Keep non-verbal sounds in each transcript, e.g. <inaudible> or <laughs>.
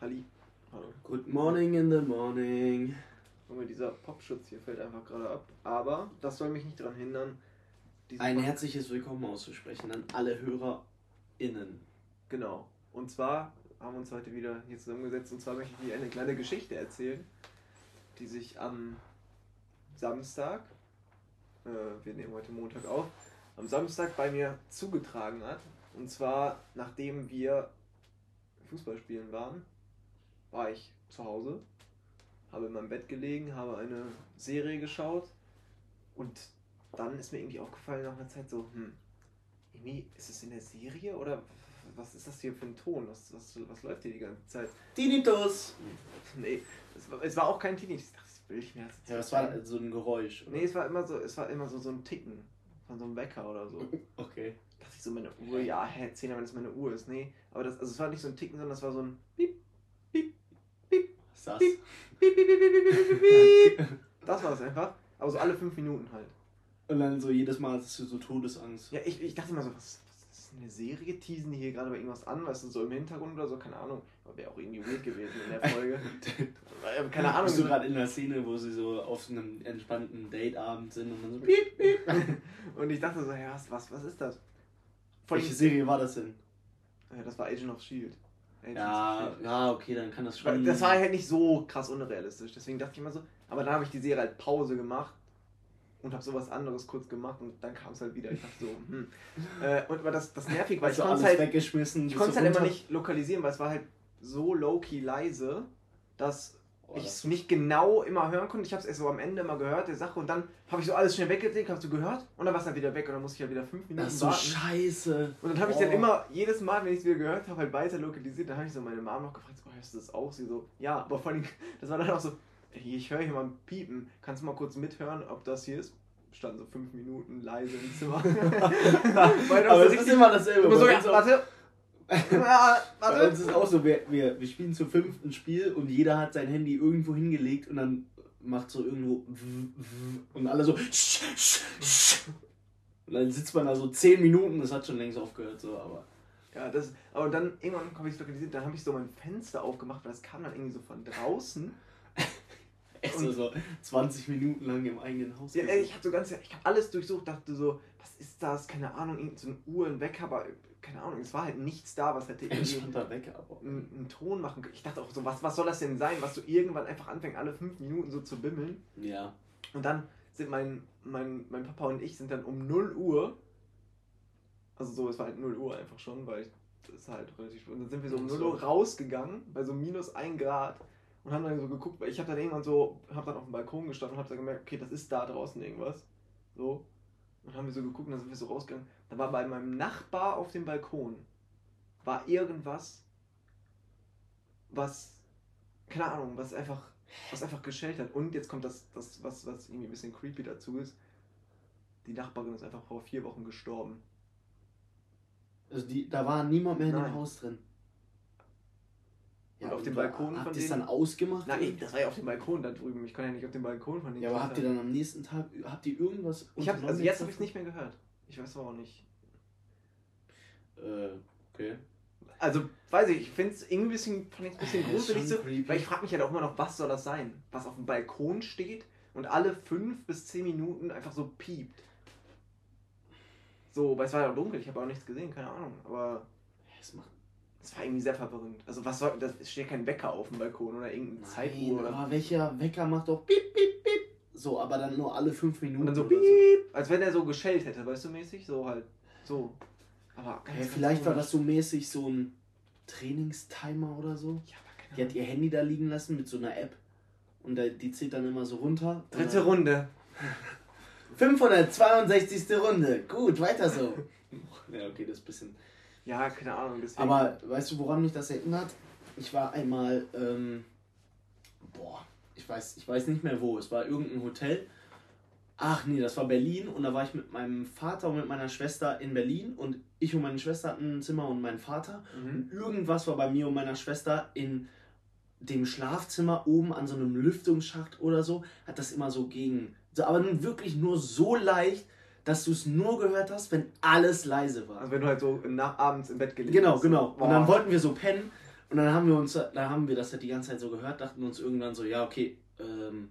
Halli. Hallo. Good morning in the morning. Junge, dieser Popschutz hier fällt einfach gerade ab. Aber das soll mich nicht daran hindern, Ein Pod- herzliches Willkommen auszusprechen an alle HörerInnen. Genau. Und zwar haben wir uns heute wieder hier zusammengesetzt und zwar möchte ich dir eine kleine Geschichte erzählen, die sich am Samstag, äh, wir nehmen heute Montag auf, am Samstag bei mir zugetragen hat. Und zwar, nachdem wir Fußball spielen waren, war ich zu Hause, habe in meinem Bett gelegen, habe eine Serie geschaut und dann ist mir irgendwie aufgefallen nach einer Zeit so, hm, irgendwie ist es in der Serie oder was ist das hier für ein Ton? Was, was, was läuft hier die ganze Zeit? Tinnitus! <laughs> Nee, es war, es war auch kein Teenie. Ich dachte, das will ich mir jetzt Ja, das war so ein Geräusch. Oder? Nee, es war immer so, es war immer so, so ein Ticken von so einem Wecker oder so. <laughs> Okay. dachte ich so, meine Uhr, ja, hä, 10, wenn es meine Uhr ist. Nee, aber das, also es war nicht so ein Ticken, sondern es war so ein Piep, ist das? Piep. Piep, Piep, Piep, Piep, Piep, Piep, Piep. Das war es einfach. Aber so alle fünf Minuten halt. Und dann so jedes Mal hast du so Todesangst. Ja, ich, ich dachte immer so, was, was ist eine Serie? Teasen die hier gerade bei irgendwas an? Weißt du, so im Hintergrund oder so? Keine Ahnung. Wäre auch irgendwie weird gewesen in der Folge. <laughs> Äh, Keine Ahnung. Bist du gerade in der Szene, wo sie so auf so einem entspannten Dateabend sind und dann so piep, piep. <laughs> Und ich dachte so, ja, was, was, was ist das? Welche Serie war das denn? Ja, das war Agent of Shield. Ja, ja, okay, dann kann das schon. Das war halt nicht so krass unrealistisch. Deswegen dachte ich immer so. Aber dann habe ich die Serie halt Pause gemacht und habe sowas anderes kurz gemacht und dann kam es halt wieder. Ich dachte so, hm. <laughs> Äh, und aber das, das nervig, weil Hast ich konnte halt, weggeschmissen. ich konnte du halt immer nicht lokalisieren, weil es war halt so low-key leise, dass Oh, ich es nicht genau immer hören konnte. Ich habe es erst so am Ende immer gehört, der Sache, und dann habe ich so alles schnell weggeklickt, hast du gehört? Und dann war es dann wieder weg und dann musste ich halt wieder fünf Minuten Das ist so warten. scheiße. Und dann habe ich Oh. dann immer, jedes Mal, wenn ich es wieder gehört habe, halt weiter lokalisiert. Dann habe ich so meine Mom noch gefragt, so, hörst du das auch? Sie so, ja, aber vor allem, das war dann auch so, ich höre hier mal ein Piepen. Kannst du mal kurz mithören, ob das hier ist? Stand so fünf Minuten leise im Zimmer. <laughs> Weil das Aber so es ist immer dasselbe. so, ja, warte. Ja, Bei uns ist auch so, wir, wir, wir spielen zu fünft ein Spiel und jeder hat sein Handy irgendwo hingelegt und dann macht so irgendwo und alle so und dann sitzt man da so zehn Minuten, das hat schon längst aufgehört, so, aber Ja, das, aber dann irgendwann habe ich es lokalisiert, dann habe ich so mein Fenster aufgemacht, weil das kam dann irgendwie so von draußen. <laughs> echt so, so 20 Minuten lang im eigenen Haus. Ja, ich habe so ganz, ich habe alles durchsucht, dachte so, was ist das? Keine Ahnung, irgend so ein Wecker, aber keine Ahnung, es war halt nichts da, was hätte <laughs> irgendwie weg, einen, einen Ton machen können. Ich dachte auch so, was, was soll das denn sein, was so irgendwann einfach anfängt, alle fünf Minuten so zu bimmeln. Ja. Und dann sind mein, mein, mein Papa und ich sind dann um 0 Uhr, also so, es war halt 0 Uhr einfach schon, weil ich, das ist halt relativ spät. Und dann sind wir so um Ach 0 so. Uhr rausgegangen, bei so minus 1 Grad. Und haben dann so geguckt, weil ich habe dann irgendwann so, habe dann auf dem Balkon gestanden und habe dann gemerkt, okay, das ist da draußen irgendwas. So. Und haben wir so geguckt und dann sind wir so rausgegangen. Da war bei meinem Nachbar auf dem Balkon, war irgendwas, was, keine Ahnung, was einfach, was einfach geschellt hat. Und jetzt kommt das, das was, was irgendwie ein bisschen creepy dazu ist. Die Nachbarin ist einfach vor vier Wochen gestorben. Also die, da war niemand mehr in Nein. dem Haus drin. Und auf dem Balkon Habt von ihr es denen- dann ausgemacht? Nein, das war ja auf dem Balkon da drüben. Ich kann ja nicht auf dem Balkon von denen. ja, aber habt ihr dann am nächsten Tag, habt ihr irgendwas Ich hab, also jetzt habe ich es nicht mehr gehört. Ich weiß aber auch nicht. Äh, okay. Also, weiß ich, ich finde es irgendwie ein bisschen, fand ein bisschen Äh, gruselig so, weil ich frage mich halt auch immer noch, was soll das sein? Was auf dem Balkon steht und alle fünf bis zehn Minuten einfach so piept. So, weil es war ja dunkel, ich habe auch nichts gesehen, keine Ahnung, aber Es macht es war irgendwie sehr verwirrend. Also, was soll, das es steht kein Wecker auf dem Balkon oder irgendeine Zeituhr aber welcher Wecker macht doch piep, piep, piep. So, aber dann nur alle fünf Minuten. Und dann so piep, als wenn er so geschellt hätte, weißt du, mäßig? So halt, so. Aber ganz, Ja, ganz vielleicht war das so mäßig so ein Trainingstimer oder so. Ja, aber keine Die hat ihr Handy da liegen lassen mit so einer App. Und die zählt dann immer so runter. Dritte Runde. 562. Runde. Gut, weiter so. <laughs> ja, okay, das ist ein bisschen. Ja, keine Ahnung, deswegen. Aber weißt du, woran mich das erinnert? Ich war einmal, ähm, boah, ich weiß, ich weiß nicht mehr wo. Es war irgendein Hotel. Ach nee, das war Berlin und da war ich mit meinem Vater und mit meiner Schwester in Berlin und ich und meine Schwester hatten ein Zimmer und mein Vater. Mhm. Und irgendwas war bei mir und meiner Schwester in dem Schlafzimmer oben an so einem Lüftungsschacht oder so, hat das immer so gegen. So, aber nun wirklich nur so leicht, dass du es nur gehört hast, wenn alles leise war. Also wenn du halt so nach, abends im Bett gelegen Genau, hast. genau. Boah. Und dann wollten wir so pennen Und dann haben wir uns, da haben wir das halt die ganze Zeit so gehört, dachten uns irgendwann so, ja, okay, ähm,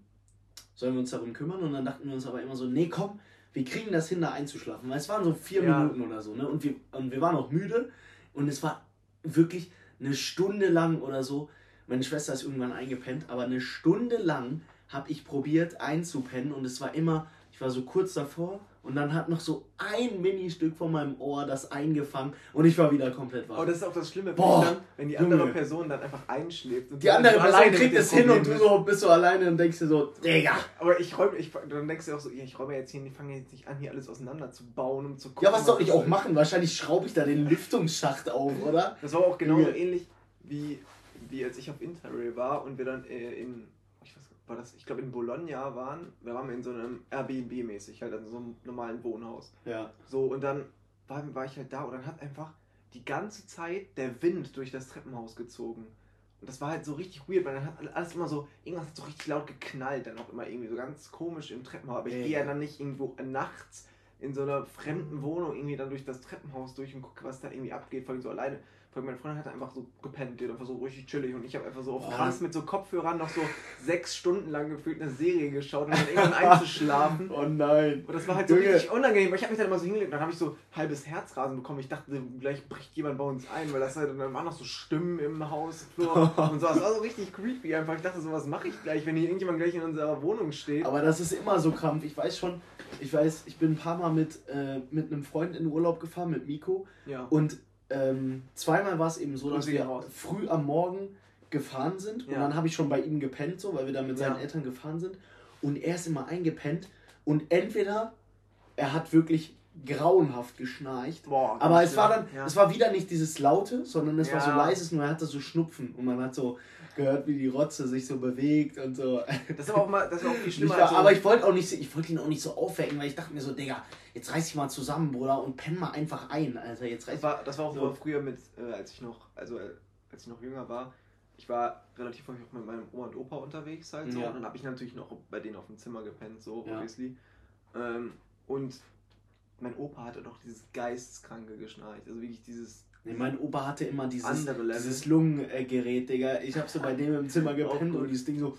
sollen wir uns darum kümmern? Und dann dachten wir uns aber immer so, nee, komm, wir kriegen das hin, da einzuschlafen. Weil es waren so vier Ja. Minuten oder so, ne? Und wir, und wir waren auch müde und es war wirklich eine Stunde lang oder so. Meine Schwester ist irgendwann eingepennt, aber eine Stunde lang habe ich probiert einzupennen und es war immer, ich war so kurz davor und dann hat noch so ein Ministück von meinem Ohr das eingefangen und ich war wieder komplett wach. Aber das ist auch das Schlimme, Boah, wenn, dann, wenn die andere Junge. Person dann einfach einschläft. Und die andere Person kriegt es hin und du so bist so alleine und denkst dir so, Digga. Aber ich räume, ich, dann denkst du auch so, ich räume jetzt hier, ich fange jetzt nicht an, hier alles auseinanderzubauen, um zu gucken. Ja, was soll ich auch machen? Wahrscheinlich schraube ich da den Lüftungsschacht auf, oder? Das war auch genauso ähnlich wie, wie als ich auf Interrail war und wir dann äh, in, war das, ich glaube in Bologna waren, wir waren in so einem Airbnb-mäßig, halt in so einem normalen Wohnhaus. Ja. So, und dann war, war ich halt da und dann hat einfach die ganze Zeit der Wind durch das Treppenhaus gezogen. Und das war halt so richtig weird, weil dann hat alles immer so, irgendwas hat so richtig laut geknallt, dann auch immer irgendwie so ganz komisch im Treppenhaus. Aber ich Ja, gehe ja ja. dann nicht irgendwo nachts in so einer fremden Wohnung irgendwie dann durch das Treppenhaus durch und gucke, was da irgendwie abgeht, vor allem so alleine. Allem meine Freundin hat einfach so gepennt, die hat einfach so richtig chillig und ich habe einfach so auf Boah. krass mit so Kopfhörern noch so sechs Stunden lang gefühlt eine Serie geschaut und dann irgendwann einzuschlafen. <laughs> Oh nein. Und das war halt so Junge. richtig unangenehm, weil ich habe mich dann immer so hingelegt und dann habe ich so halbes Herzrasen bekommen. Ich dachte, gleich bricht jemand bei uns ein, weil das halt, dann waren noch so Stimmen im Hausflur <laughs> und so. Das war so richtig creepy einfach. Ich dachte so, was mache ich gleich, wenn hier irgendjemand gleich in unserer Wohnung steht. Aber das ist immer so Krampf. Ich weiß schon, ich weiß, ich bin ein paar Mal mit, äh, mit einem Freund in Urlaub gefahren, mit Miko. ja. Und ähm, zweimal war es eben so, dass wir raus. früh am Morgen gefahren sind. Und Ja. dann habe ich schon bei ihm gepennt, so, weil wir dann mit seinen Ja. Eltern gefahren sind. Und er ist immer eingepennt. Und entweder er hat wirklich grauenhaft geschnarcht. Boah, Aber es war dann, es war wieder nicht dieses Laute, sondern es war so leises, nur er hatte so Schnupfen. Und man hat so gehört, wie die Rotze sich so bewegt und so. Das ist aber auch mal, das ist auch viel schlimmer. war, als so- aber ich wollte auch nicht, ich wollte ihn auch nicht so aufwecken, weil ich dachte mir so, Digga, jetzt reiß dich mal zusammen, Bruder, und penn mal einfach ein, Alter. Jetzt reiß Das war, das war auch So. früher mit, äh, als ich noch, also äh, als ich noch jünger war. Ich war relativ häufig auch mit meinem Oma und Opa unterwegs halt so. Ja. Und dann habe ich natürlich noch bei denen auf dem Zimmer gepennt, so Ja. obviously. Ähm, und mein Opa hatte doch dieses geisteskranke geschnarcht. Also wirklich dieses Nee, mein Opa hatte immer dieses, dieses Lungengerät, Digga. Ich hab so bei dem im Zimmer gepennt und dieses Ding so.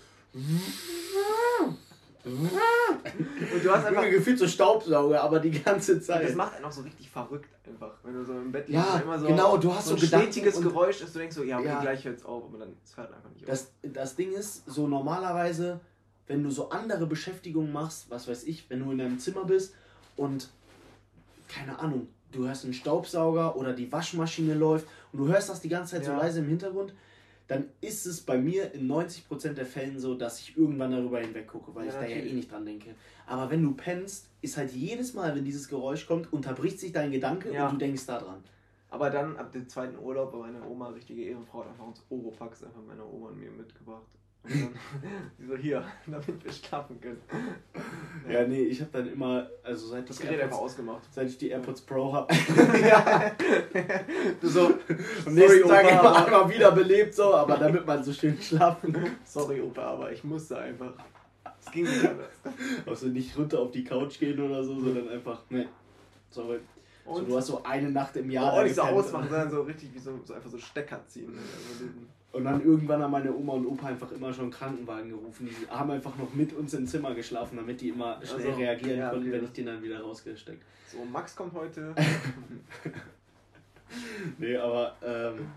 und du hast einfach. Gefühlt so Staubsauger, aber die ganze Das Zeit. macht einen auch so richtig verrückt einfach, wenn du so im Bett Ja, und immer so, genau, du hast so ein stetiges Geräusch, dass du denkst so, ja, okay, Ja. gleich hört's auf, aber dann es hört einfach nicht auf. Das, das Ding ist, so normalerweise, wenn du so andere Beschäftigungen machst, was weiß ich, wenn du in deinem Zimmer bist und keine Ahnung, du hörst einen Staubsauger oder die Waschmaschine läuft und du hörst das die ganze Zeit so Ja. leise im Hintergrund, dann ist es bei mir in 90% der Fällen so, dass ich irgendwann darüber hinweg gucke, weil Ja, ich da ja natürlich. eh nicht dran denke. Aber wenn du pennst, ist halt jedes Mal, wenn dieses Geräusch kommt, unterbricht sich dein Gedanke Ja. und du denkst da dran. Aber dann ab dem zweiten Urlaub war meine Oma richtige Ehrenfrau, hat einfach uns Oropax einfach meiner Oma und mir mitgebracht. <laughs> So, hier, <laughs> damit wir schlafen können. Ja, nee, ich habe dann immer, also seit Das ich Gerät einfach AirPods, ausgemacht. seit ich die AirPods Pro habe, <laughs> ja. So, Am nächsten Tag Opa, immer einmal wiederbelebt, so, aber damit man so schön schlafen kann. sorry Opa, aber ich musste einfach. Es ging nicht anders. Also nicht runter auf die Couch gehen oder so, sondern einfach, ne. Sorry. So, Und du hast so eine Nacht im Jahr. da nicht so ausmachen, sondern so richtig wie so, so einfach so Stecker ziehen. Also diesen- Und dann irgendwann haben meine Oma und Opa einfach immer schon einen Krankenwagen gerufen. Die haben einfach noch mit uns im Zimmer geschlafen, damit die immer schnell Also, reagieren ja, konnten, okay. wenn ich den dann wieder rausgesteckt. So, Max kommt heute. <laughs> Nee, aber, ähm,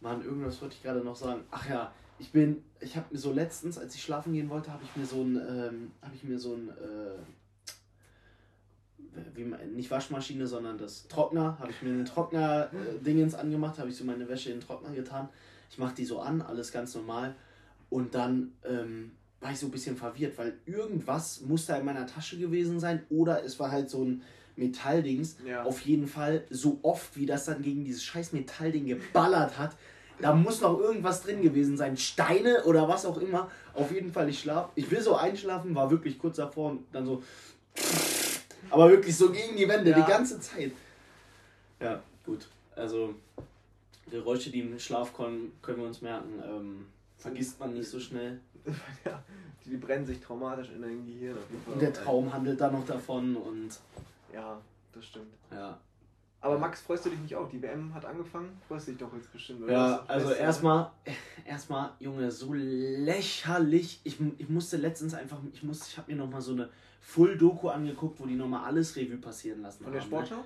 Mann, irgendwas wollte ich gerade noch sagen. Ach ja, ich bin, ich habe mir so letztens, als ich schlafen gehen wollte, habe ich mir so ein, ähm, habe ich mir so ein, äh, wie man, nicht Waschmaschine, sondern das Trockner, habe ich mir einen Trockner-Dingens angemacht, habe ich so meine Wäsche in den Trockner getan. Ich mache die so an, alles ganz normal. Und dann ähm, war ich so ein bisschen verwirrt, weil irgendwas muss da in meiner Tasche gewesen sein oder es war halt so ein Metalldings. Ja. Auf jeden Fall, so oft wie das dann gegen dieses scheiß Metallding geballert hat, da muss noch irgendwas drin gewesen sein. Steine oder was auch immer. Auf jeden Fall, ich schlaf. Ich will so einschlafen, war wirklich kurz davor und dann so. Aber wirklich so gegen die Wände, Ja. die ganze Zeit. Ja, gut. Also, Geräusche, die im Schlaf kommen, können wir uns merken. Ähm, vergisst man nicht so schnell. <laughs> ja, die, die brennen sich traumatisch in dein Gehirn auf jeden Fall. Und der Traum handelt dann noch davon und Ja, das stimmt. ja. Aber Max, freust du dich nicht auch? Die WM hat angefangen? Freust du dich doch jetzt bestimmt, oder? Ja, also erstmal, erstmal, Junge, so lächerlich. Ich, ich musste letztens einfach, ich musste, ich habe mir nochmal so eine Full-Doku angeguckt, wo die nochmal alles Revue passieren lassen Von der haben, ne? Sportschau? Ne?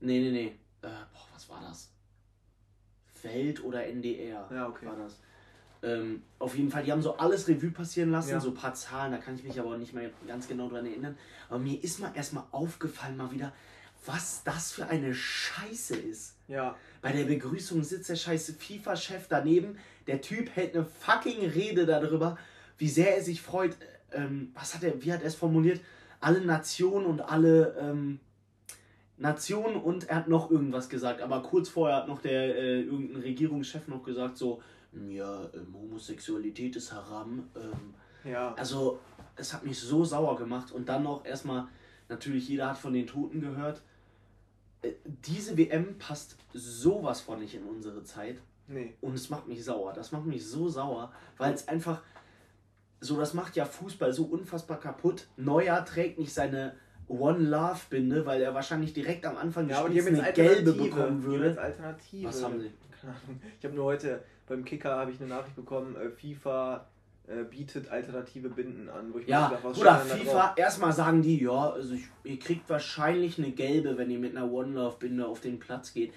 Nee, nee, nee. Äh, boah, was war das? Welt oder NDR ja, okay. war das. Ähm, auf jeden Fall, die haben so alles Revue passieren lassen, ja. so ein paar Zahlen, da kann ich mich aber nicht mehr ganz genau dran erinnern. Aber mir ist mal erstmal aufgefallen, mal wieder, was das für eine Scheiße ist. Ja. Bei der Begrüßung sitzt der scheiße FIFA-Chef daneben. Der Typ hält eine fucking Rede darüber, wie sehr er sich freut. Ähm, was hat er, wie hat er es formuliert? Alle Nationen und alle ähm, Nationen und er hat noch irgendwas gesagt. Aber kurz vorher hat noch der äh, irgendein Regierungschef noch gesagt, so, ja, ähm, Homosexualität ist haram. Ähm, ja. Also, es hat mich so sauer gemacht. Und dann noch erstmal, natürlich, jeder hat von den Toten gehört. Äh, diese WM passt sowas von nicht in unsere Zeit. Nee. Und es macht mich sauer. Das macht mich so sauer, weil es einfach so, das macht ja Fußball so unfassbar kaputt. Neuer trägt nicht seine One Love Binde, weil er wahrscheinlich direkt am Anfang ja, des Spiels eine gelbe bekommen würde. Alternative. Was haben sie? Ich habe nur heute beim Kicker habe ich eine Nachricht bekommen, äh, FIFA äh, bietet alternative Binden an. Wo ich ja, gedacht, oder FIFA, erstmal sagen die, ja, also ich, ihr kriegt wahrscheinlich eine gelbe, wenn ihr mit einer One Love Binde auf den Platz geht.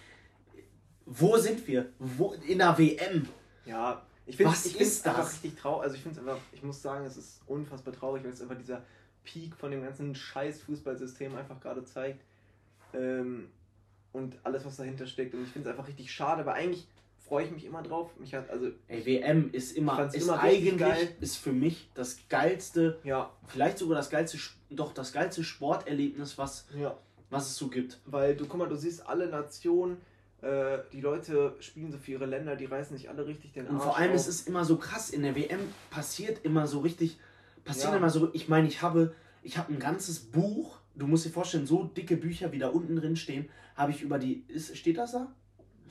Wo sind wir? Wo, in der WM? Ja, ich finde es einfach richtig traurig. Also ich finde es einfach, ich muss sagen, es ist unfassbar traurig, weil es einfach dieser Peak von dem ganzen scheiß Fußballsystem einfach gerade zeigt. Ähm, und alles, was dahinter steckt. Und ich finde es einfach richtig schade, weil eigentlich freue ich mich immer drauf. Mich hat also Ey, WM ist immer ist immer eigentlich geil. ist für mich das geilste, ja, vielleicht sogar das geilste doch das geilste Sporterlebnis, was ja. was es so gibt. Weil du guck mal, du siehst alle Nationen äh, die Leute spielen so für ihre Länder, die reißen nicht alle richtig den Arsch Und vor allem auf. ist es immer so krass, in der WM passiert immer so richtig, passieren ja. immer so, ich meine, ich habe, ich habe ein ganzes Buch, du musst dir vorstellen, so dicke Bücher, wie da unten drin stehen, habe ich über die, ist, steht das da?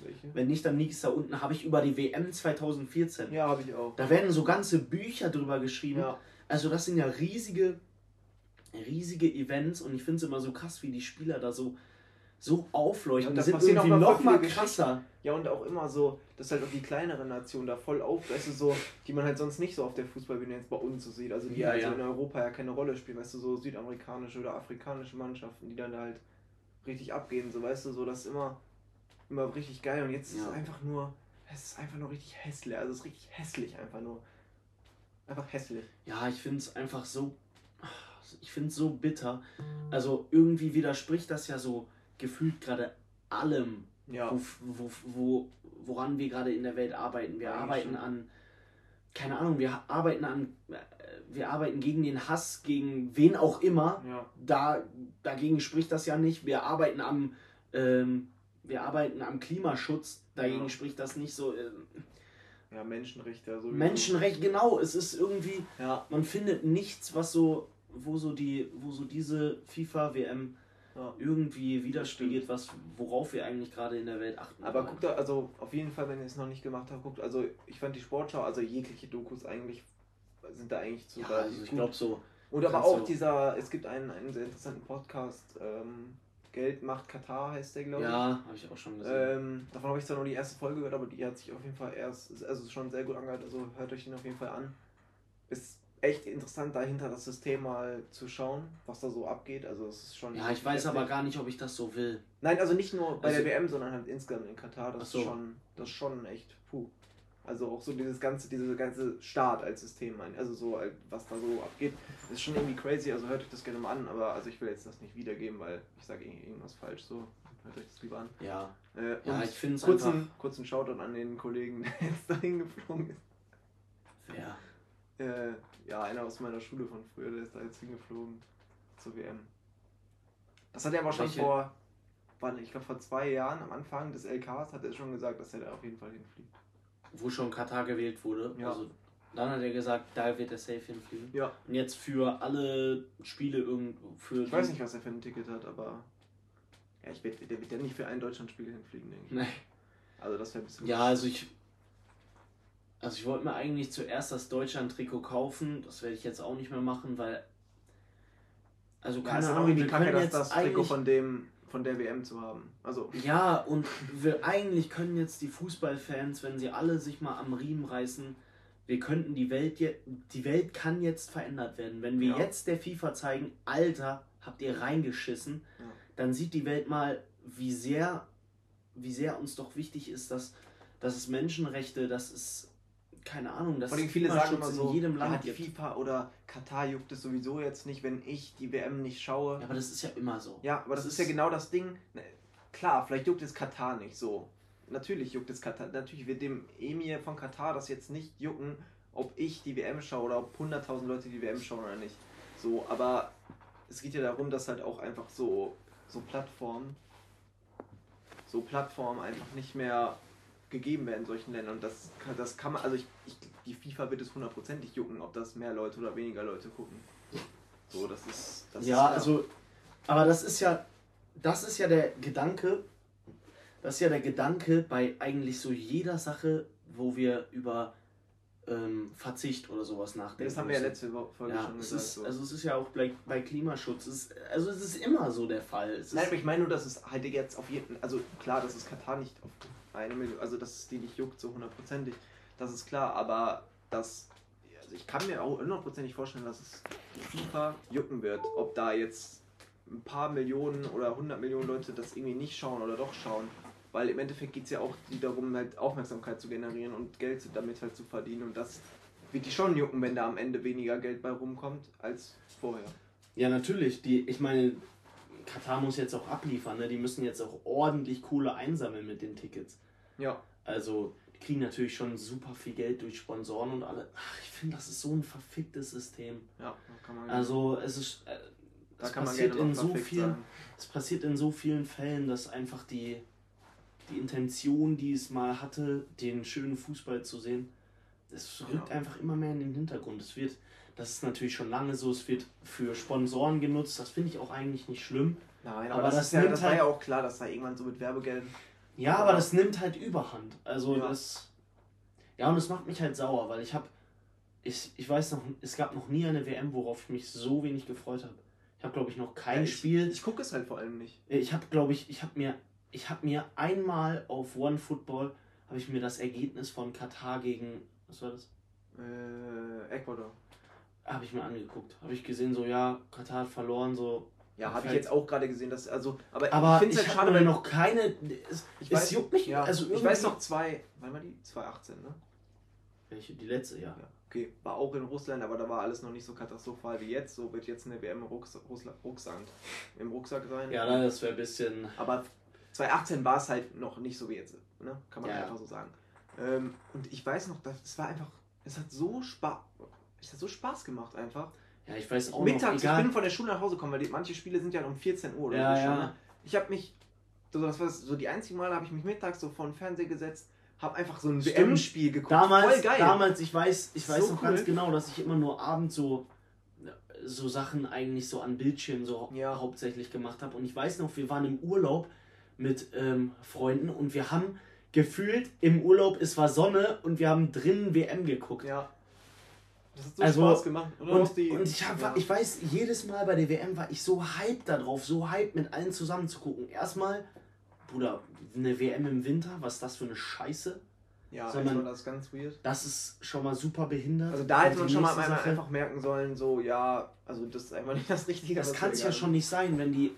Welche? Wenn nicht, dann liegt es da unten, habe ich über die WM 2014. Ja, habe ich auch. Da werden so ganze Bücher drüber geschrieben. Ja. Also das sind ja riesige, riesige Events und ich finde es immer so krass, wie die Spieler da so so aufleuchten. Ja, sind irgendwie noch mal krasser. Ja, und auch immer so, dass halt auch die kleineren Nationen da voll auf, weißt du, so, die man halt sonst nicht so auf der Fußballbühne jetzt bei uns so sieht. Also die ja, halt ja. in Europa ja keine Rolle spielen, weißt du, so südamerikanische oder afrikanische Mannschaften, die dann halt richtig abgehen, so weißt du, so das ist immer, immer richtig geil. Und jetzt ja. ist es einfach nur, es ist einfach nur richtig hässlich. Also es ist richtig hässlich einfach nur. Einfach hässlich. Ja, ich finde es einfach so. Ich finde es so bitter. Also irgendwie widerspricht das ja so gefühlt gerade allem, ja. wo, wo, wo, woran wir gerade in der Welt arbeiten. Wir ja, arbeiten an, keine Ahnung, wir arbeiten an, äh, wir arbeiten gegen den Hass, gegen wen auch immer. Ja. Da, dagegen spricht das ja nicht. Wir arbeiten am, ähm, wir arbeiten am Klimaschutz, dagegen spricht das nicht so. Äh, ja, Menschenrechte. So Menschenrecht, genau. Es ist irgendwie, ja. man findet nichts, was so, wo so die, wo so diese FIFA-WM ja. irgendwie widerspiegelt, was, worauf wir eigentlich gerade in der Welt achten. Aber guckt da, also auf jeden Fall, wenn ihr es noch nicht gemacht habt, guckt, also ich fand die Sportschau, also jegliche Dokus eigentlich sind da eigentlich zu ja, also ich glaube so. Und aber auch dieser, es gibt einen, einen sehr interessanten Podcast, ähm, Geld macht Katar heißt der, glaube ich. Ja, habe ich auch schon gesehen. Ähm, davon habe ich zwar nur die erste Folge gehört, aber die hat sich auf jeden Fall erst, also schon sehr gut angehört, also hört euch den auf jeden Fall an. Ist echt interessant, dahinter das System mal zu schauen, was da so abgeht. Also es ist schon. Ja, ich weiß aber gar nicht, ob ich das so will. Nein, also nicht nur bei also, der WM, sondern halt insgesamt in Katar. Das so. ist schon, das ist schon echt puh. Also auch so dieses ganze, diese ganze Staat als System, also so, was da so abgeht, ist schon irgendwie crazy. Also hört euch das gerne mal an, aber also ich will jetzt das nicht wiedergeben, weil ich sage irgendwas falsch. So hört euch das lieber an. Ja. Äh, ja, ich finde es kurzen, kurzen Shoutout an den Kollegen, <laughs> der jetzt dahin geflogen ist. Wer? Äh, ja, einer aus meiner Schule von früher, der ist da jetzt hingeflogen zur WM. Das hat er aber schon Welche? vor, wann, ich glaube vor zwei Jahren am Anfang des LKs hat er schon gesagt, dass er da auf jeden Fall hinfliegt. Wo schon Katar gewählt wurde. Ja. Also dann hat er gesagt, da wird er safe hinfliegen. Ja. Und jetzt für alle Spiele irgendwo für. Ich weiß nicht, was er für ein Ticket hat, aber. Ja, ich werd, der wird ja nicht für ein Deutschlandspiel hinfliegen, denke ich. Nee. Also das wäre ein bisschen. Ja, also ich also ich wollte mir eigentlich zuerst das Deutschland-Trikot kaufen. Das werde ich jetzt auch nicht mehr machen, weil. Also keine ja, Ahnung, wie kacke, dass das Trikot von dem von der WM zu haben. Also ja, und wir eigentlich können jetzt die Fußballfans, wenn sie alle sich mal am Riemen reißen, wir könnten die Welt jetzt, die Welt kann jetzt verändert werden. Wenn wir Ja. jetzt der FIFA zeigen, Alter, habt ihr reingeschissen, Ja. dann sieht die Welt mal, wie sehr, wie sehr uns doch wichtig ist, dass, dass es Menschenrechte, dass es, keine Ahnung, dass Vor allem viele sagen immer so, in jedem ja, Land die gibt. FIFA oder Katar juckt es sowieso jetzt nicht, wenn ich die WM nicht schaue. Ja, aber das ist ja immer so. Ja, aber das, Das ist ja ist- genau das Ding. Ne, Klar, vielleicht juckt es Katar nicht so. Natürlich juckt es Katar. Natürlich wird dem Emir von Katar das jetzt nicht jucken, ob ich die WM schaue oder ob 100.000 Leute die WM schauen oder nicht. So, aber es geht ja darum, dass halt auch einfach so, so Plattformen, so Plattformen einfach nicht mehr gegeben werden in solchen Ländern. Und das, das kann man, also ich, ich, die FIFA wird es hundertprozentig jucken, ob das mehr Leute oder weniger Leute gucken. So, das ist. Das ja, ist also, aber das ist ja, das ist ja der Gedanke, das ist ja der Gedanke bei eigentlich so jeder Sache, wo wir über ähm, Verzicht oder sowas nachdenken. Das haben wir ja letzte Folge ja, schon es gesagt. ist, so. also es ist ja auch bei, bei Klimaschutz, ist, also es ist immer so der Fall. Es Nein, aber ich meine nur, dass es halt jetzt auf jeden also klar, dass es Katar nicht auf eine Million, also dass es die nicht juckt, so hundertprozentig, das ist klar, aber das, also ich kann mir auch hundertprozentig vorstellen, dass es FIFA jucken wird, ob da jetzt ein paar Millionen oder hundert Millionen Leute das irgendwie nicht schauen oder doch schauen, weil im Endeffekt geht es ja auch darum, halt Aufmerksamkeit zu generieren und Geld damit halt zu verdienen und das wird die schon jucken, wenn da am Ende weniger Geld bei rumkommt als vorher. ja, natürlich. Die, ich meine, Katar muss jetzt auch abliefern, ne? die müssen jetzt auch ordentlich Kohle einsammeln mit den Tickets. Ja, Also, die kriegen natürlich schon super viel Geld durch Sponsoren und alle. Ach, ich finde, das ist so ein verficktes System. ja, kann man Also, es ist. Äh, Da es kann man passiert in so vielen. Es passiert in so vielen Fällen, dass einfach die, die Intention, die es mal hatte, den schönen Fußball zu sehen, es rückt Ja. einfach immer mehr in den Hintergrund. Es wird, das ist natürlich schon lange so, es wird für Sponsoren genutzt. Das finde ich auch eigentlich nicht schlimm. Nein, aber, Aber das, das ist ja, das war halt- ja auch klar, dass da irgendwann so mit Werbegeldern. Ja, aber das nimmt halt Überhand. Also Ja. das. Ja, und das macht mich halt sauer, weil ich habe. Ich, ich weiß noch, es gab noch nie eine WM, worauf ich mich so wenig gefreut habe. Ich habe, glaube ich, noch kein Ja, ich, Spiel. Ich gucke es halt vor allem nicht. Ich habe, glaube ich, ich habe mir, ich habe mir einmal auf One Football habe ich mir das Ergebnis von Katar gegen, was war das? Äh, Ecuador. Habe ich mir angeguckt. Habe ich gesehen, so ja, Katar hat verloren, so. Ja, habe ich Halt. jetzt auch gerade gesehen, dass also, aber, Aber ich, halt habe schade, mir weil noch keine. Es, ich es juckt mich. Ja, also ich weiß noch zwei, wann war die? 2018, ne? Welche? Die letzte, ja. Ja. Okay, war auch in Russland, aber da war alles noch nicht so katastrophal wie jetzt. So wird jetzt eine WM im Rucksack, im Rucksack sein. Ja, das wäre ein bisschen. Aber 2018 war es halt noch nicht so wie jetzt, ne? Kann man Ja, einfach so sagen. Ähm, und ich weiß noch, das war einfach, es hat so Spaß, es hat so Spaß gemacht einfach. Ja, ich weiß auch Mittags, noch. ich Egal. bin von der Schule nach Hause gekommen, weil die, manche Spiele sind ja um 14 Uhr oder Ja, so schon. ja. Ne? Ich habe mich, so das war so die einzigen Male, habe ich mich mittags so vor den Fernseher gesetzt, habe einfach so ein. WM-Spiel geguckt. damals, Voll geil. damals, ich weiß, ich weiß So noch cool. ganz genau, dass ich immer nur abends so so Sachen eigentlich so an Bildschirmen so Ja. hauptsächlich gemacht habe. Und ich weiß noch, wir waren im Urlaub mit ähm, Freunden und wir haben gefühlt im Urlaub, es war Sonne und wir haben drinnen WM geguckt. Ja. Das hat so Also, Spaß gemacht. Oder Und, und ich, hab, ja. ich weiß, jedes Mal bei der WM war ich so hyped darauf, so hyped mit allen zusammen zu gucken. Erstmal, Bruder, eine WM im Winter, was ist das für eine Scheiße? ja, sondern- also das ist ganz weird. Das ist schon mal super behindert. Also da hätte man schon mal Sache- einfach merken sollen, so, ja, also das ist einfach nicht das Richtige. Das kann es ja schon nicht sein, wenn die.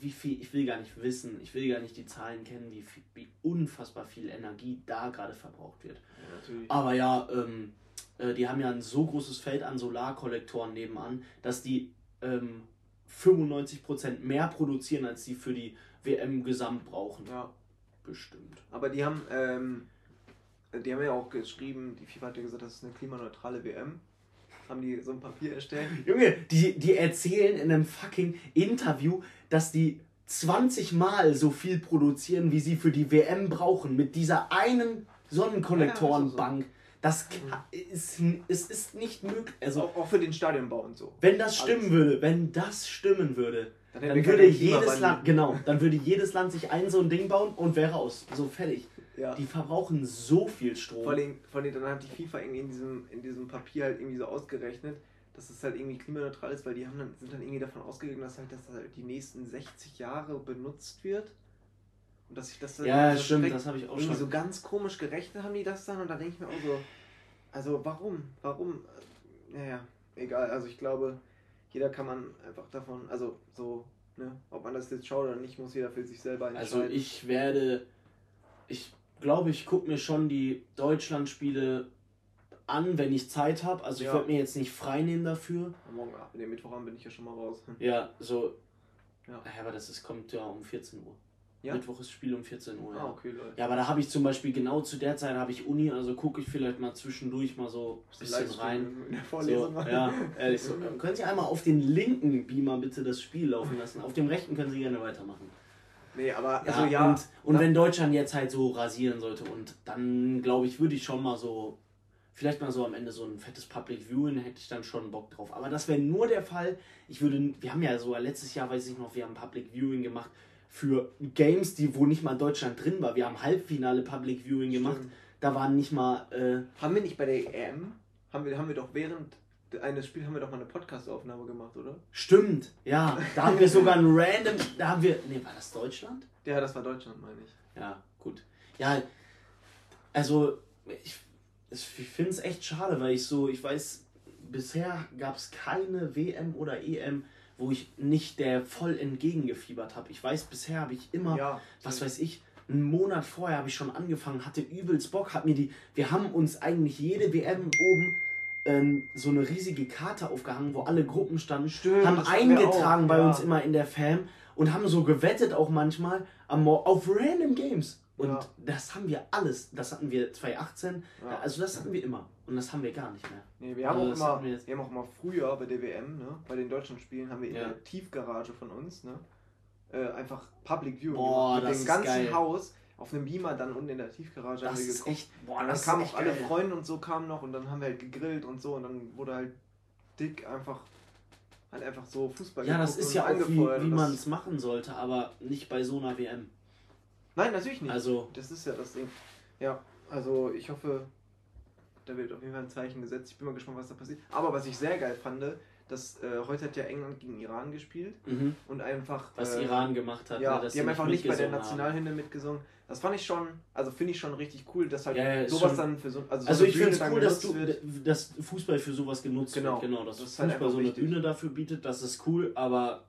Wie viel, ich will gar nicht wissen, ich will gar nicht die Zahlen kennen, wie, viel, wie unfassbar viel Energie da gerade verbraucht wird. Ja, natürlich. Aber ja, ähm, äh, die haben ja ein so großes Feld an Solarkollektoren nebenan, dass die ähm, 95% mehr produzieren, als die für die WM gesamt brauchen. Ja. Bestimmt. Aber die haben, ähm, die haben ja auch geschrieben, die FIFA hat ja gesagt, das ist eine klimaneutrale WM. Haben die so ein Papier erstellt. <laughs> Junge, die, die erzählen in einem fucking Interview, dass die 20 Mal so viel produzieren, wie sie für die WM brauchen, mit dieser einen Sonnenkollektorenbank. Das ist, es ist nicht möglich. Also, auch, auch für den Stadionbau und so. wenn das Alles. stimmen würde, wenn das stimmen würde, Dann, dann würde jedes. Land, genau, dann würde jedes Land sich ein so ein Ding bauen und wäre aus. So fertig. Ja. Die verbrauchen so viel Strom. Vor allem, vor allem, dann hat die FIFA irgendwie in diesem, in diesem Papier halt irgendwie so ausgerechnet, dass es halt irgendwie klimaneutral ist, weil die haben dann, sind dann irgendwie davon ausgegangen, dass halt das halt die nächsten 60 Jahre benutzt wird. Und dass sich das dann Ja, so stimmt, das habe ich auch irgendwie schon. so ganz komisch gerechnet haben die das dann und da denke ich mir auch so, also warum? Warum? Naja, egal. Also ich glaube, jeder kann man einfach davon, also so, ne, ob man das jetzt schaut oder nicht, muss jeder für sich selber entscheiden. Also ich werde, ich glaube, ich gucke mir schon die Deutschlandspiele an, wenn ich Zeit habe. Also ich Ja. werde mir jetzt nicht frei nehmen dafür. Am Morgen, den Mittwochabend bin ich ja schon mal raus. Ja, so. Ja, aber das ist, kommt ja um 14 Uhr. Ja? Mittwoch ist Spiel um 14 Uhr, ja. Ah, okay, Leute. Ja, aber da habe ich zum Beispiel genau zu der Zeit habe ich Uni, also gucke ich vielleicht mal zwischendurch mal so ein bisschen rein. In der So, Vorlesung. ja, ehrlich so. <laughs> Können Sie einmal auf den linken Beamer bitte das Spiel laufen lassen? Auf dem rechten können Sie gerne weitermachen. Nee, aber Ja, also ja. und, und wenn Deutschland jetzt halt so rasieren sollte und dann glaube ich, würde ich schon mal so, vielleicht mal so am Ende so ein fettes Public Viewing, hätte ich dann schon Bock drauf. Aber das wäre nur der Fall. Ich würde, wir haben ja sogar letztes Jahr, weiß ich noch, wir haben Public Viewing gemacht für Games, die wo nicht mal Deutschland drin war. Wir haben Halbfinale Public Viewing gemacht. Stimmt. Da waren nicht mal, äh, Haben wir nicht bei der EM, haben wir, haben wir doch während eines Spiels haben wir doch mal eine Podcast-Aufnahme gemacht, oder? stimmt, ja, da haben wir sogar ein <laughs> random, da haben wir, nee, war das Deutschland? Ja, das war Deutschland, meine ich. Ja, gut. Ja, also ich, ich finde es echt schade, weil ich so, ich weiß, bisher gab es keine WM oder EM, wo ich nicht der voll entgegengefiebert habe. Ich weiß, bisher habe ich immer, Ja. was weiß ich, einen Monat vorher habe ich schon angefangen, hatte übelst Bock, hab mir die, wir haben uns eigentlich jede WM oben ähm, so eine riesige Karte aufgehangen, wo alle Gruppen standen, Stimmt, haben eingetragen auch, bei ja. uns immer in der Fam und haben so gewettet auch manchmal am auf random Games. Und Ja. das haben wir alles. Das hatten wir 2018. Ja. Also das hatten wir immer. Und das haben wir gar nicht mehr. Nee, wir haben, Also auch immer, wir wir haben auch immer früher bei der WM, ne, bei den deutschen Spielen, haben wir in Ja. der Tiefgarage von uns, ne, äh, einfach Public Viewing Boah. Mit das dem ist ganzen geil. Haus auf einem Beamer dann unten in der Tiefgarage haben Das wir ist geguckt. echt. Boah, und dann kamen ist auch alle geil. Freunde und so kamen noch und dann haben wir halt gegrillt und so und dann wurde halt dick einfach halt einfach so Fußball Ja, das ist ja auch wie, wie man es machen sollte, aber nicht bei so einer WM. Nein, natürlich nicht. Also, Das ist ja das Ding. Ja, also ich hoffe, da wird auf jeden Fall ein Zeichen gesetzt. Ich bin mal gespannt, was da passiert. Aber was ich sehr geil fand, dass äh, heute hat ja England gegen Iran gespielt mhm. und einfach. was äh, Iran gemacht hat. Ja, ne, dass die haben einfach nicht bei der. Nationalhymne mitgesungen. Das fand ich schon, also finde ich schon richtig cool, dass halt Ja, ja, sowas schon- dann für so. Also, so Also ich finde es cool, dass, du, dass Fußball für sowas genutzt Genau. wird. Genau, dass Das halt Fußball einfach so eine wichtig. Bühne dafür bietet, das ist cool, aber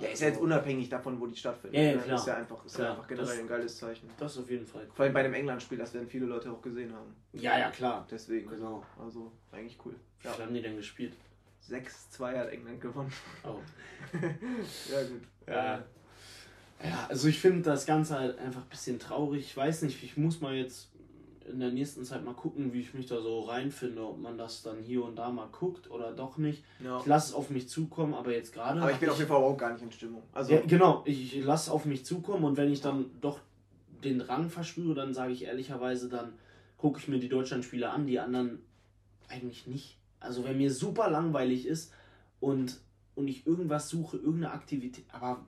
Ja, ist also, ja jetzt unabhängig davon, wo die stattfindet. Ja, ja, ne? klar. Ist ja einfach, ist Klar, ja einfach generell das- ein geiles Zeichen. Das auf jeden Fall. Vor allem bei dem England-Spiel, das werden viele Leute auch gesehen haben. Ja, ja, klar. Deswegen. Genau. Also, eigentlich cool. Wie Ja. viel haben die denn gespielt? 6-2 hat England gewonnen. Oh. <laughs> ja, gut. Ja. Ja, also ich finde das Ganze halt einfach ein bisschen traurig. Ich weiß nicht, ich muss mal jetzt in der nächsten Zeit mal gucken, wie ich mich da so reinfinde, ob man das dann hier und da mal guckt oder doch nicht. Ja. Ich lasse es auf mich zukommen, aber jetzt gerade. Aber ich bin auf jeden Fall auch gar nicht in Stimmung. Also, Ja, genau, ich, ich lasse auf mich zukommen und wenn ich dann doch den Rang verspüre, dann sage ich ehrlicherweise, dann gucke ich mir die Deutschlandspiele an, die anderen eigentlich nicht. Also wenn mir super langweilig ist und, und ich irgendwas suche, irgendeine Aktivität, aber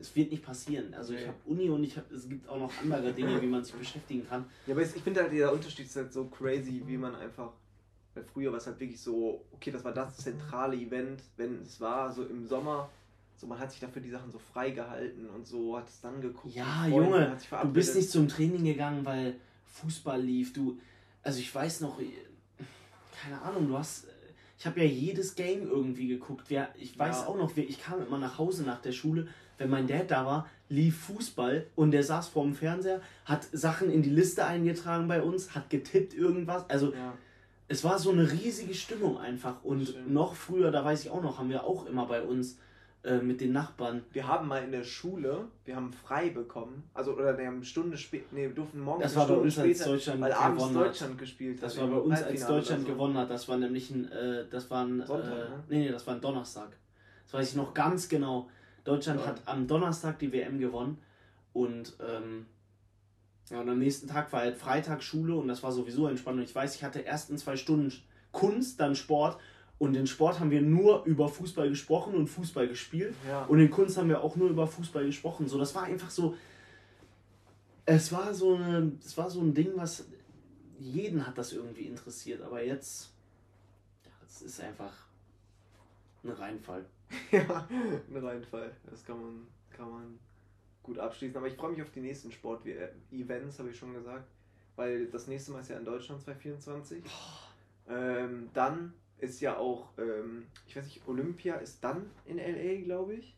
es wird nicht passieren. Also ich habe Uni und ich hab, es gibt auch noch andere Dinge, wie man sich beschäftigen kann. ja, aber ich finde halt, der Unterschied ist halt so crazy, wie man einfach. Weil früher war es halt wirklich so, okay, das war das zentrale Event, wenn es war, so im Sommer. So, man hat sich dafür die Sachen so frei gehalten und so, hat es dann geguckt. Ja, mit Freunden, Junge, Du bist nicht zum Training gegangen, weil Fußball lief. Du, also ich weiß noch, keine Ahnung, du hast, ich habe ja jedes Game irgendwie geguckt. Ich weiß Ja. auch noch, ich kam immer nach Hause nach der Schule, wenn mein Dad da war, lief Fußball und der saß vorm Fernseher, hat Sachen in die Liste eingetragen bei uns, hat getippt irgendwas. Also Ja. es war so eine riesige Stimmung einfach. Und Stimmt. noch früher, da weiß ich auch noch, haben wir auch immer bei uns äh, mit den Nachbarn Wir haben mal in der Schule, wir haben frei bekommen, also oder wir haben eine Stunde später, nee, wir durften morgens Das war bei uns, als später, Deutschland weil abends gewonnen hat. Deutschland gespielt hat. Das war bei uns, als Deutschland so. gewonnen hat. Das war nämlich ein, äh, das war ein, Sonntag, äh, ne? nee, nee, das war ein Donnerstag. Das weiß ich noch ganz genau. Deutschland Ja. hat am Donnerstag die WM gewonnen und, ähm, ja, und am nächsten Tag war halt Freitag Schule und das war sowieso entspannt. Und ich weiß, ich hatte erst in zwei Stunden Kunst, dann Sport und in Sport haben wir nur über Fußball gesprochen und Fußball gespielt. Ja. Und in Kunst haben wir auch nur über Fußball gesprochen. So, das war einfach so. Es war so eine, es war so ein Ding, was jeden hat das irgendwie interessiert. Aber jetzt, ja, es ist einfach ein Reinfall. <laughs> ja, ein Reinfall. Das kann man, kann man gut abschließen. Aber ich freue mich auf die nächsten Sport-Events, habe ich schon gesagt. Weil das nächste Mal ist ja in Deutschland 2024. Ähm, dann ist ja auch, ähm, ich weiß nicht, Olympia ist dann in LA, glaube ich.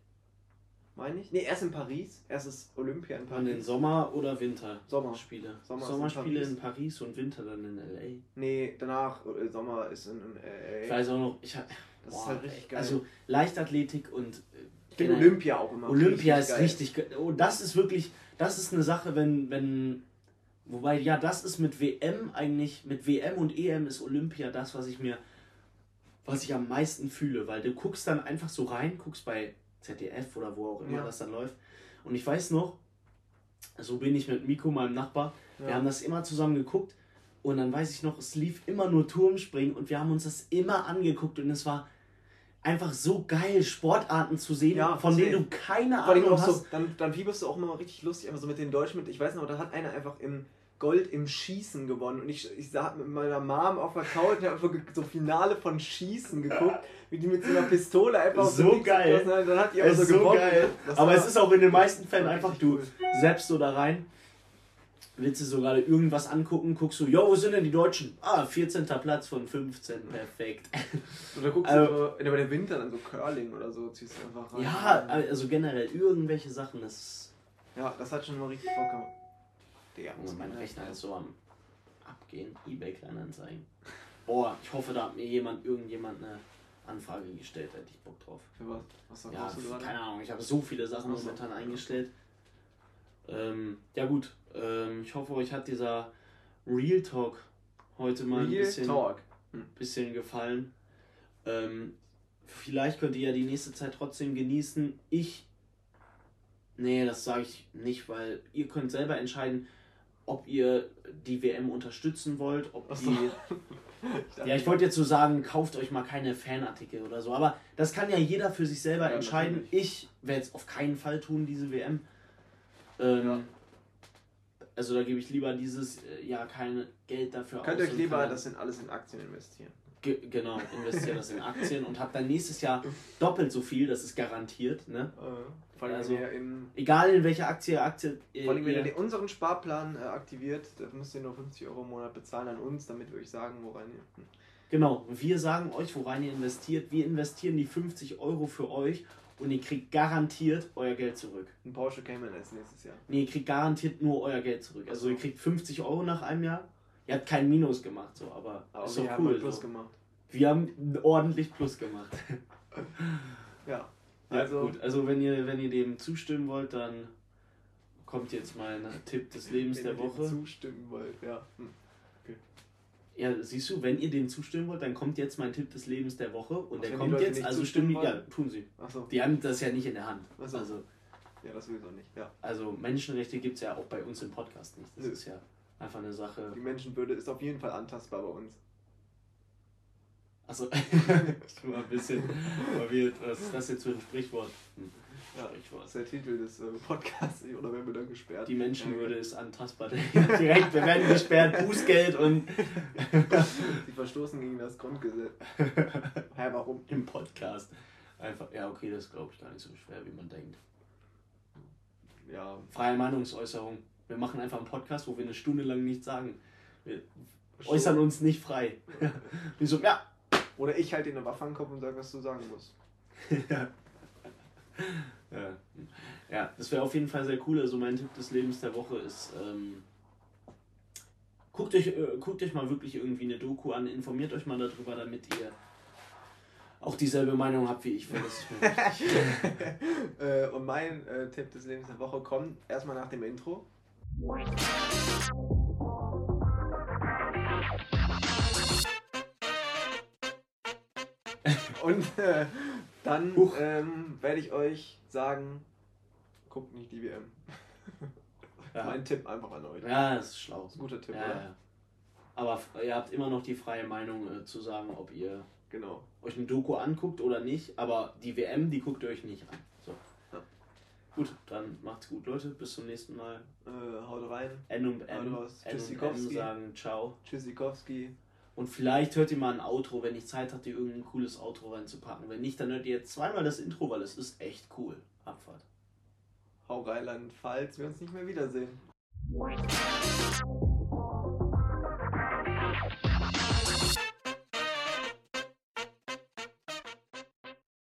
Meine ich? Ne, erst in Paris. Erst ist Olympia in An den Paris. Sommer- oder Winterspiele? Sommer. Sommer ist in Sommerspiele Paris. in Paris und Winter dann in L.A. Nee, danach, äh, Sommer ist in, in LA. Ich weiß auch noch, ich hab, das boah, ist halt richtig geil. Also Leichtathletik und äh, ich generell- Olympia auch immer Olympia ist geil. richtig. ge- Oh, das ist wirklich, das ist eine Sache, wenn, wenn, wobei, ja, das ist mit WM eigentlich, mit WM und EM ist Olympia das, was ich mir, was ich am meisten fühle, weil du guckst dann einfach so rein, guckst bei ZDF oder wo auch immer Ja. das dann läuft. Und ich weiß noch, so bin ich mit Miko, meinem Nachbar, wir Ja. haben das immer zusammen geguckt und dann weiß ich noch, es lief immer nur Turmspringen und wir haben uns das immer angeguckt und es war einfach so geil, Sportarten zu sehen, Ja, von denen du keine Ahnung hast. so, dann, dann fieberst du auch immer richtig lustig, einfach so mit den Deutschen mit. Ich weiß noch, da hat einer einfach im Gold im Schießen gewonnen. Und ich, ich saß mit meiner Mom auf der Couch und hab einfach ge- so Finale von Schießen geguckt, wie die mit so einer Pistole einfach So geil. Dann hat die einfach so ist so gewonnen. geil. Das Aber es ist auch in den meisten Fällen einfach, du selbst so da rein, willst du so gerade irgendwas angucken, guckst du, jo, wo sind denn die Deutschen? Ah, 14. Platz von 15, perfekt. <laughs> Oder guckst Also- du in der Winter dann so Curling oder so, ziehst du einfach rein. Ja, also generell irgendwelche Sachen, das Ja, das hat schon mal richtig Bock gemacht. Digga, Junge, mein Rechner ist so am Abgehen, Ebay Kleinanzeigen. Boah, ich hoffe, da hat mir jemand, irgendjemand eine Anfrage gestellt, da hätte ich Bock drauf. Für was? Was Ja, keine Ahnung, ich habe so viele Sachen momentan eingestellt. Ähm, ja gut, ähm, ich hoffe, euch hat dieser Real Talk heute mal ein Real bisschen, Talk. bisschen gefallen. Ähm, vielleicht könnt ihr ja die nächste Zeit trotzdem genießen. Ich, nee, das sage ich nicht, weil ihr könnt selber entscheiden, ob ihr die WM unterstützen wollt, ob Ach so. die <laughs> ja, ich wollte jetzt so sagen, kauft euch mal keine Fanartikel oder so, aber das kann ja jeder für sich selber Ja, entscheiden. natürlich. Ich werde es auf keinen Fall tun, diese WM. Ähm, Ja. Also da gebe ich lieber dieses äh, Jahr kein Geld dafür Könnt aus. ihr euch lieber das in alles in Aktien investieren. Ge genau, investiere das in Aktien und habe dann nächstes Jahr doppelt so viel, das ist garantiert. Ne? Äh, Also, in, Egal in welcher Aktie, Aktie äh, vor allem, wenn ihr unseren Sparplan äh, aktiviert, da müsst ihr nur 50 Euro im Monat bezahlen an uns, damit wir euch sagen, woran ihr. Genau, wir sagen euch, worein ihr investiert. Wir investieren die 50 Euro für euch und ihr kriegt garantiert euer Geld zurück. Ein Porsche Cayman S nächstes Jahr. Nee, ihr kriegt garantiert nur euer Geld zurück. Also ihr kriegt 50 Euro nach einem Jahr. Ihr habt kein Minus gemacht, so, aber, Aber ist wir doch haben cool. mal Plus so. gemacht. Wir haben ordentlich Plus gemacht. <laughs> Ja. Ja, Also, gut. Also wenn ihr, wenn ihr dem zustimmen wollt, dann kommt jetzt mein Tipp des Lebens wenn der ihr dem Woche. zustimmen wollt, ja. Hm. Ja, siehst du, wenn ihr dem zustimmen wollt, dann kommt jetzt mein Tipp des Lebens der Woche und Ach, der kommt jetzt, also stimmen die, ja, tun sie. Achso, Die haben das ja nicht in der Hand. So. Also, ja, das sowieso nicht. Ja. also Menschenrechte gibt es ja auch bei uns im Podcast nicht. Das Nö. ist ja einfach eine Sache. Die Menschenwürde ist auf jeden Fall antastbar bei uns. Achso, <laughs> ich war ein bisschen verwirrt. Was ist das jetzt für ein Sprichwort? Hm. Ja, Sprichwort. Das ist der Titel des äh, Podcasts, <laughs> oder werden wir dann gesperrt? Die Menschenwürde ist antastbar. <laughs> Direkt, wir werden gesperrt, Bußgeld und Sie verstoßen gegen das Grundgesetz. Hä, warum? im Podcast. Einfach, ja, okay, das glaube ich gar nicht so schwer, wie man denkt. Ja, Freie Meinungsäußerung. Wir machen einfach einen Podcast, wo wir eine Stunde lang nichts sagen. Wir äußern uns nicht frei. Wie so, ja. Oder ich halte dir eine Waffe an den Kopf und sage, was du sagen musst. <laughs> ja. Ja, das wäre auf jeden Fall sehr cool. Also mein Tipp des Lebens der Woche ist, ähm, guckt, euch, äh, guckt euch mal wirklich irgendwie eine Doku an, informiert euch mal darüber, damit ihr auch dieselbe Meinung habt wie ich. <laughs> Äh, und mein äh, Tipp des Lebens der Woche kommt erstmal nach dem Intro. Und äh, dann ähm, werde ich euch sagen, guckt nicht die WM. ja. Mein Tipp einfach an euch. ja, das ist schlau. ist ein guter Tipp, Ja, ja. Aber ihr habt immer noch die freie Meinung äh, zu sagen, ob ihr Genau. euch eine Doku anguckt oder nicht. Aber die WM, die guckt ihr euch nicht an. So. Gut, dann macht's gut, Leute. Bis zum nächsten Mal. Äh, haut rein. N und M, Haut raus. N und M sagen Ciao. Tschüssikowski. Und vielleicht hört ihr mal ein Outro, wenn ich Zeit hatte, irgendein cooles Outro reinzupacken. Wenn nicht, dann hört ihr jetzt zweimal das Intro, weil es ist echt cool. Abfahrt. Hau Rheinland, falls wir uns nicht mehr wiedersehen.